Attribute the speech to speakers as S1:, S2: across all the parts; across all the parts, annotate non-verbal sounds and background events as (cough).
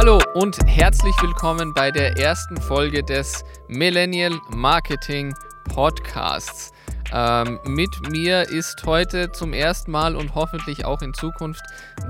S1: Hallo und herzlich willkommen bei der ersten Folge des Millennial Marketing Podcasts. Ähm, mit mir ist heute zum ersten Mal und hoffentlich auch in Zukunft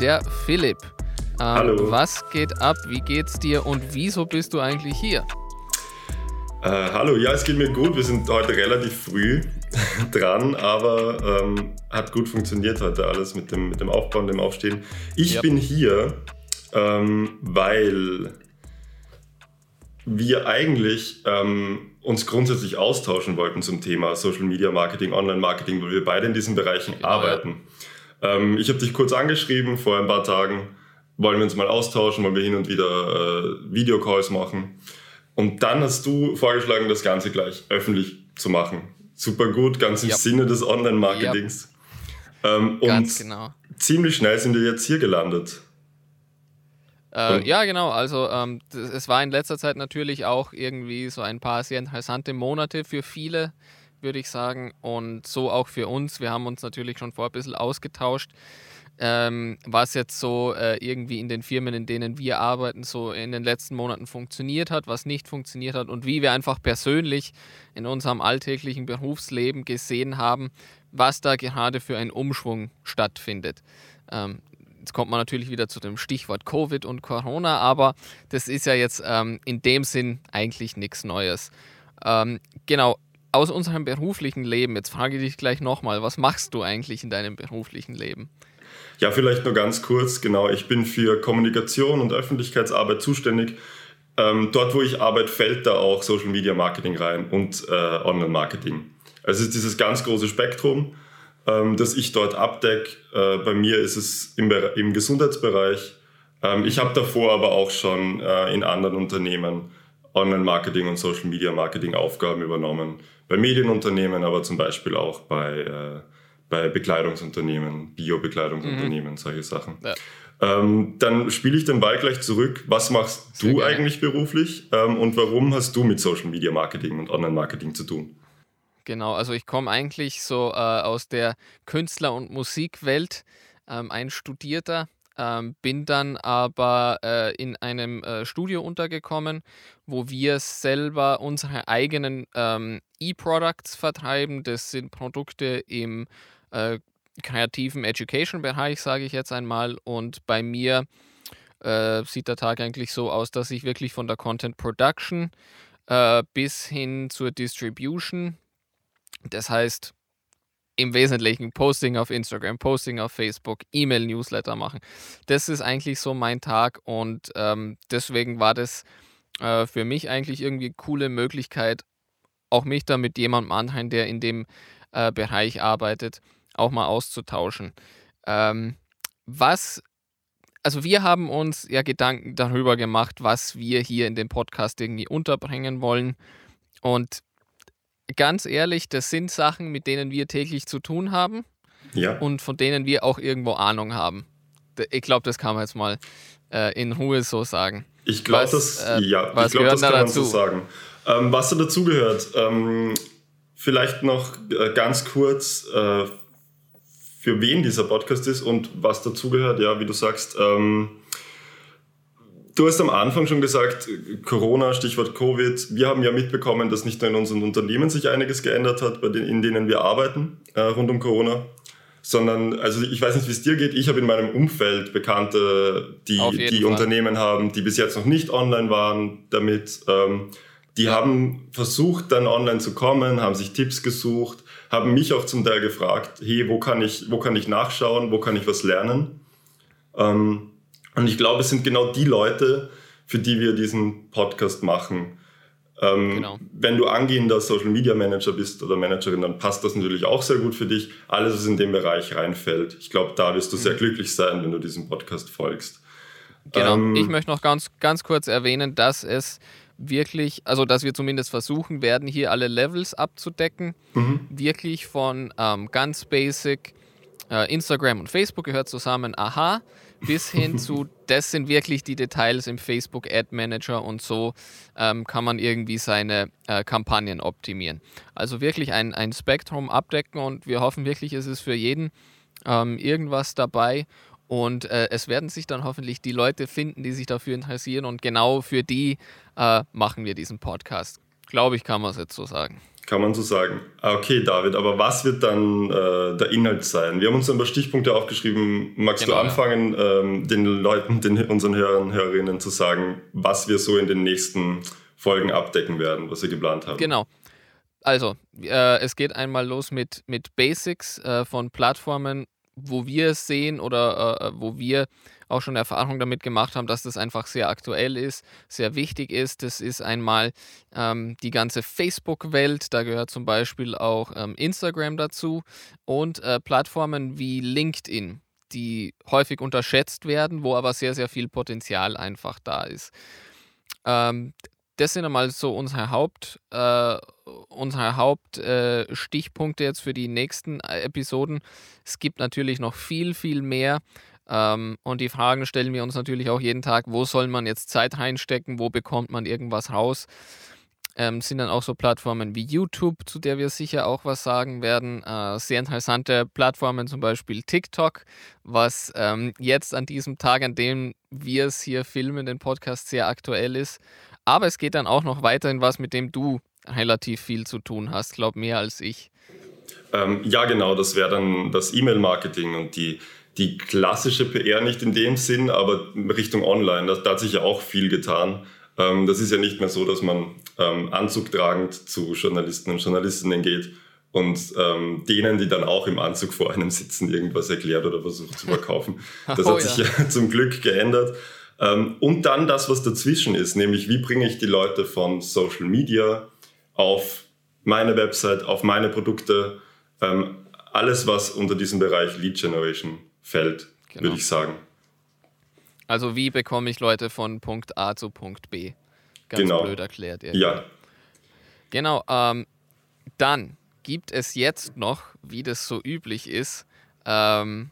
S1: der Philipp. Ähm,
S2: Hallo.
S1: Was geht ab? Wie geht's dir und wieso bist du eigentlich hier?
S2: Äh, hallo, ja, es geht mir gut. Wir sind heute relativ früh (laughs) dran, aber ähm, hat gut funktioniert heute alles mit dem, mit dem Aufbau und dem Aufstehen. Ich
S1: Yep.
S2: bin hier, ähm, weil wir eigentlich ähm, uns grundsätzlich austauschen wollten zum Thema Social Media Marketing, Online Marketing, weil wir beide in diesen Bereichen
S1: Genau,
S2: arbeiten. Ähm, ich habe dich kurz angeschrieben vor ein paar Tagen. Wollen wir uns mal austauschen, wollen wir hin und wieder äh, Videocalls machen. Und dann hast du vorgeschlagen, das Ganze gleich öffentlich zu machen. Super gut, ganz im
S1: Yep.
S2: Sinne des Online-Marketings. Ähm,
S1: Ganz
S2: und
S1: genau.
S2: ziemlich schnell sind wir jetzt hier gelandet.
S1: Äh, ja, genau. Also ähm, das, es war in letzter Zeit natürlich auch irgendwie so ein paar sehr interessante Monate für viele, würde ich sagen. Und so auch für uns. Wir haben uns natürlich schon vor ein bisschen ausgetauscht, ähm, was jetzt so äh, irgendwie in den Firmen, in denen wir arbeiten, so in den letzten Monaten funktioniert hat, was nicht funktioniert hat und wie wir einfach persönlich in unserem alltäglichen Berufsleben gesehen haben, was da gerade für ein Umschwung stattfindet. Ähm, Jetzt kommt man natürlich wieder zu dem Stichwort Covid und Corona, aber das ist ja jetzt ähm, in dem Sinn eigentlich nichts Neues. Ähm, genau, aus unserem beruflichen Leben, jetzt frage ich dich gleich nochmal, was machst du eigentlich in deinem beruflichen Leben?
S2: Ja, vielleicht nur ganz kurz. Genau, ich bin für Kommunikation und Öffentlichkeitsarbeit zuständig. Ähm, dort, wo ich arbeite, fällt da auch Social Media Marketing rein und äh, Online Marketing. Also es ist dieses ganz große Spektrum, ähm, das ich dort abdecke. Äh, bei mir ist es im, im Gesundheitsbereich. Ähm, ich habe davor aber auch schon äh, in anderen Unternehmen Online Marketing und Social Media Marketing Aufgaben übernommen. Bei Medienunternehmen, aber zum Beispiel auch bei, äh, bei Bekleidungsunternehmen, Bio-Bekleidungsunternehmen, solche Sachen.
S1: Ja.
S2: Ähm, dann spiele ich den Ball gleich zurück. Was machst
S1: Sehr
S2: du
S1: gerne.
S2: eigentlich beruflich ähm, und warum hast du mit Social Media Marketing und Online Marketing zu tun?
S1: Genau, also ich komme eigentlich so äh, aus der Künstler- und Musikwelt, ähm, ein Studierter, ähm, bin dann aber äh, in einem äh, Studio untergekommen, wo wir selber unsere eigenen ähm, E-Products vertreiben. Das sind Produkte im äh, kreativen Education-Bereich, sage ich jetzt einmal. Und bei mir äh, sieht der Tag eigentlich so aus, dass ich wirklich von der Content Production äh, bis hin zur Distribution das heißt, im Wesentlichen Posting auf Instagram, Posting auf Facebook, E-Mail-Newsletter machen. Das ist eigentlich so mein Tag und ähm, deswegen war das äh, für mich eigentlich irgendwie eine coole Möglichkeit, auch mich da mit jemandem anderen, der in dem äh, Bereich arbeitet, auch mal auszutauschen. Ähm, was, also wir haben uns ja Gedanken darüber gemacht, was wir hier in dem Podcast irgendwie unterbringen wollen und ganz ehrlich, das sind Sachen, mit denen wir täglich zu tun haben
S2: Ja,
S1: und von denen wir auch irgendwo Ahnung haben. Ich glaube, das kann man jetzt mal äh, in Ruhe so sagen.
S2: ich glaube,
S1: was,
S2: das,
S1: äh,
S2: ja,
S1: was
S2: ich glaub, das
S1: da
S2: kann man so
S1: dazu?
S2: sagen. Ähm, was da dazugehört, ähm, vielleicht noch äh, ganz kurz, äh, für wen dieser Podcast ist und was dazugehört, ja, wie du sagst. Ähm, Du hast am Anfang schon gesagt, Corona, Stichwort Covid. Wir haben ja mitbekommen, dass nicht nur in unseren Unternehmen sich einiges geändert hat, bei den, in denen wir arbeiten, äh, rund um Corona, sondern, also ich weiß nicht, wie es dir geht, ich habe in meinem Umfeld Bekannte, die, die
S1: Fall.
S2: Unternehmen haben, die bis jetzt noch nicht online waren damit. Ähm, die haben versucht, dann online zu kommen, haben sich Tipps gesucht, haben mich auch zum Teil gefragt, hey, wo kann ich, wo kann ich nachschauen, wo kann ich was lernen? Ähm, und ich glaube, es sind genau die Leute, für die wir diesen Podcast machen. Ähm,
S1: Genau.
S2: Wenn du angehender Social Media Manager bist oder Managerin, dann passt das natürlich auch sehr gut für dich. Alles, was in den Bereich reinfällt. Ich glaube, da wirst du sehr glücklich sein, wenn du diesem Podcast folgst.
S1: Genau.
S2: Ähm,
S1: ich möchte noch ganz, ganz kurz erwähnen, dass es wirklich, also dass wir zumindest versuchen werden, hier alle Levels abzudecken. Wirklich von ähm, ganz basic äh, Instagram und Facebook gehört zusammen, aha, bis hin (laughs) zu, das sind wirklich die Details im Facebook Ad Manager und so ähm, kann man irgendwie seine äh, Kampagnen optimieren. Also wirklich ein, ein Spektrum abdecken und wir hoffen wirklich, es ist für jeden ähm, irgendwas dabei. Und äh, es werden sich dann hoffentlich die Leute finden, die sich dafür interessieren. Und genau für die äh, machen wir diesen Podcast. Glaube ich, kann man es jetzt so sagen.
S2: Kann man so sagen. Ah, okay, David, aber was wird dann äh, der Inhalt sein? Wir haben uns ein paar Stichpunkte aufgeschrieben. Magst genau, du anfangen, ja. ähm, den Leuten, den, unseren Hörern und Hörerinnen zu sagen, was wir so in den nächsten Folgen abdecken werden, was wir geplant haben?
S1: Genau. Also, äh, es geht einmal los mit, mit Basics äh, von Plattformen wo wir es sehen oder äh, wo wir auch schon Erfahrung damit gemacht haben, dass das einfach sehr aktuell ist, sehr wichtig ist. Das ist einmal ähm, die ganze Facebook-Welt, da gehört zum Beispiel auch ähm, Instagram dazu und äh, Plattformen wie LinkedIn, die häufig unterschätzt werden, wo aber sehr, sehr viel Potenzial einfach da ist. Ähm, das sind einmal so unsere Haupt, äh, unsere Hauptstichpunkte äh, jetzt für die nächsten äh, Episoden. Es gibt natürlich noch viel, viel mehr. Ähm, und die Fragen stellen wir uns natürlich auch jeden Tag, wo soll man jetzt Zeit reinstecken, wo bekommt man irgendwas raus. Ähm, sind dann auch so Plattformen wie YouTube, zu der wir sicher auch was sagen werden. Äh, sehr interessante Plattformen, zum Beispiel TikTok, was ähm, jetzt an diesem Tag, an dem wir es hier filmen, den Podcast sehr aktuell ist. Aber es geht dann auch noch weiterhin was, mit dem du relativ viel zu tun hast, glaube mehr als ich.
S2: Ähm, ja, genau, das wäre dann das E-Mail-Marketing und die, die klassische PR nicht in dem Sinn, aber Richtung Online. Da, da hat sich ja auch viel getan. Ähm, das ist ja nicht mehr so, dass man ähm, anzugtragend zu Journalisten und Journalistinnen geht und ähm, denen, die dann auch im Anzug vor einem sitzen, irgendwas erklärt oder versucht zu verkaufen. (laughs) Das oh, hat sich ja (laughs) zum Glück geändert. Ähm, und dann das, was dazwischen ist, nämlich wie bringe ich die Leute von Social Media auf meine Website, auf meine Produkte, ähm, alles, was unter diesem Bereich Lead Generation fällt, genau. würde ich sagen.
S1: Also wie bekomme ich Leute von Punkt A zu Punkt B? Ganz genau. blöd erklärt.
S2: Irgendwie. Ja.
S1: Genau. Ähm, dann gibt es jetzt noch, wie das so üblich ist, ähm,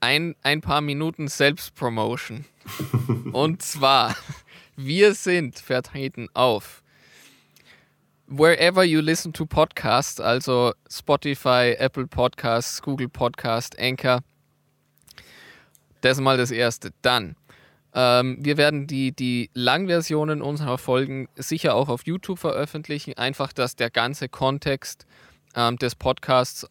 S1: ein, ein paar Minuten Selbstpromotion. (laughs) Und zwar, (laughs) wir sind vertreten auf wherever you listen to podcasts, also Spotify, Apple Podcasts, Google Podcast, Anchor. Das ist mal das Erste. Dann, ähm, wir werden die, die Langversionen unserer Folgen sicher auch auf YouTube veröffentlichen. Einfach, dass der ganze Kontext ähm, des Podcasts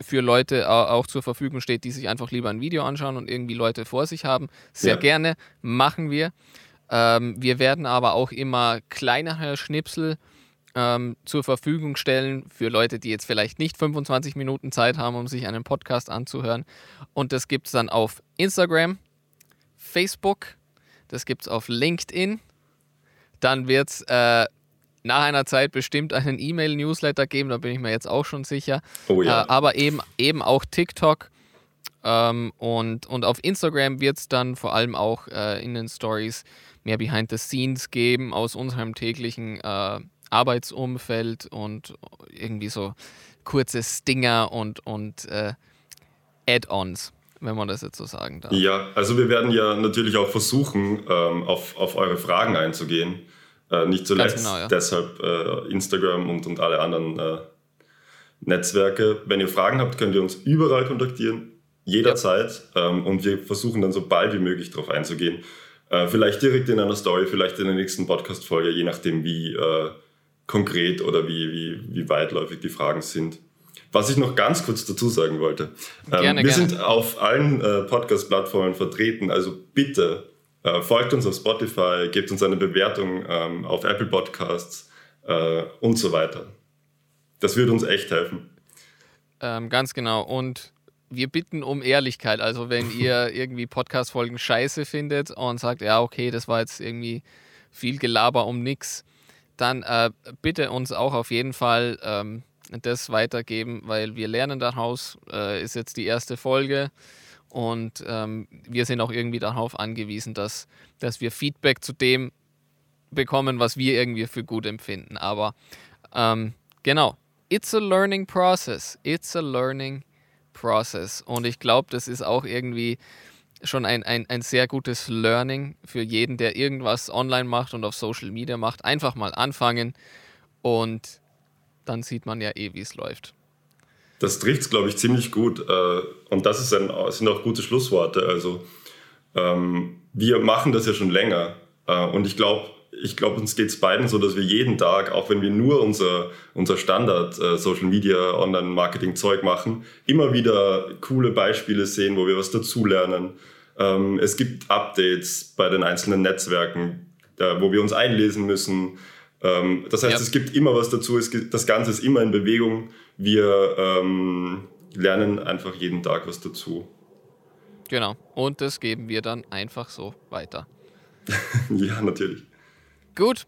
S1: für Leute auch zur Verfügung steht, die sich einfach lieber ein Video anschauen und irgendwie Leute vor sich haben. Sehr ja. gerne machen wir. Ähm, wir werden aber auch immer kleinere Schnipsel ähm, zur Verfügung stellen für Leute, die jetzt vielleicht nicht 25 Minuten Zeit haben, um sich einen Podcast anzuhören. Und das gibt es dann auf Instagram, Facebook, das gibt es auf LinkedIn. Dann wird es äh, nach einer Zeit bestimmt einen E-Mail-Newsletter geben, da bin ich mir jetzt auch schon sicher. Oh ja. Äh, aber eben, eben auch TikTok. Ähm, und, und auf Instagram wird es dann vor allem auch äh, in den Stories mehr Behind the Scenes geben aus unserem täglichen äh, Arbeitsumfeld und irgendwie so kurze Stinger und, und äh, Add-ons, wenn man das jetzt so sagen darf.
S2: Ja, also wir werden ja natürlich auch versuchen, ähm, auf, auf eure Fragen einzugehen. Äh, nicht zuletzt genau, ja. deshalb äh, Instagram und, und alle anderen äh, Netzwerke. Wenn ihr Fragen habt, könnt ihr uns überall kontaktieren, jederzeit. Ja. Ähm, und wir versuchen dann so bald wie möglich darauf einzugehen. Äh, vielleicht direkt in einer Story, vielleicht in der nächsten Podcast-Folge, je nachdem, wie äh, konkret oder wie, wie, wie weitläufig die Fragen sind. Was ich noch ganz kurz dazu sagen wollte. Ähm, gerne, wir gerne. sind auf allen äh, Podcast-Plattformen vertreten, also bitte äh, folgt uns auf Spotify, gebt uns eine Bewertung ähm, auf Apple Podcasts äh, und so weiter. Das würde uns echt helfen.
S1: Ähm, ganz genau. Und wir bitten um Ehrlichkeit. Also wenn (laughs) ihr irgendwie Podcast-Folgen scheiße findet und sagt, ja, okay, das war jetzt irgendwie viel Gelaber um nichts, dann äh, bitte uns auch auf jeden Fall ähm, das weitergeben, weil wir lernen daraus. Äh, ist jetzt die erste Folge. Und ähm, wir sind auch irgendwie darauf angewiesen, dass, dass wir Feedback zu dem bekommen, was wir irgendwie für gut empfinden. Aber ähm, genau, it's a learning process. It's a learning process. Und ich glaube, das ist auch irgendwie schon ein, ein, ein sehr gutes Learning für jeden, der irgendwas online macht und auf Social Media macht. Einfach mal anfangen und dann sieht man ja eh, wie es läuft.
S2: das trifft es, glaube ich, ziemlich gut. Äh, und das ein, sind auch gute Schlussworte. Also ähm, wir machen das ja schon länger. Äh, und ich glaube, ich glaube, uns geht es beiden so, dass wir jeden Tag, auch wenn wir nur unser, unser Standard äh, Social Media, Online-Marketing-Zeug machen, immer wieder coole Beispiele sehen, wo wir was dazulernen. Ähm, es gibt Updates bei den einzelnen Netzwerken, äh, wo wir uns einlesen müssen. Ähm, das heißt, ja. es gibt immer was dazu. Gibt, das Ganze ist immer in Bewegung. Wir ähm, lernen einfach jeden Tag was dazu.
S1: Genau. Und das geben wir dann einfach so weiter. (laughs)
S2: ja, natürlich.
S1: Gut,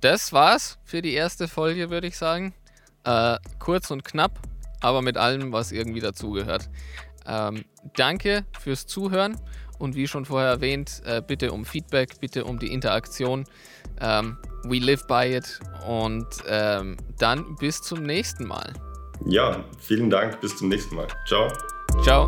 S1: das war's für die erste Folge, würde ich sagen. Äh, kurz und knapp, aber mit allem, was irgendwie dazugehört. Ähm, danke fürs Zuhören und wie schon vorher erwähnt, äh, bitte um Feedback, bitte um die Interaktion. Ähm, we live by it und ähm, dann bis zum nächsten Mal.
S2: Ja, vielen Dank, bis zum nächsten Mal. Ciao.
S1: Ciao.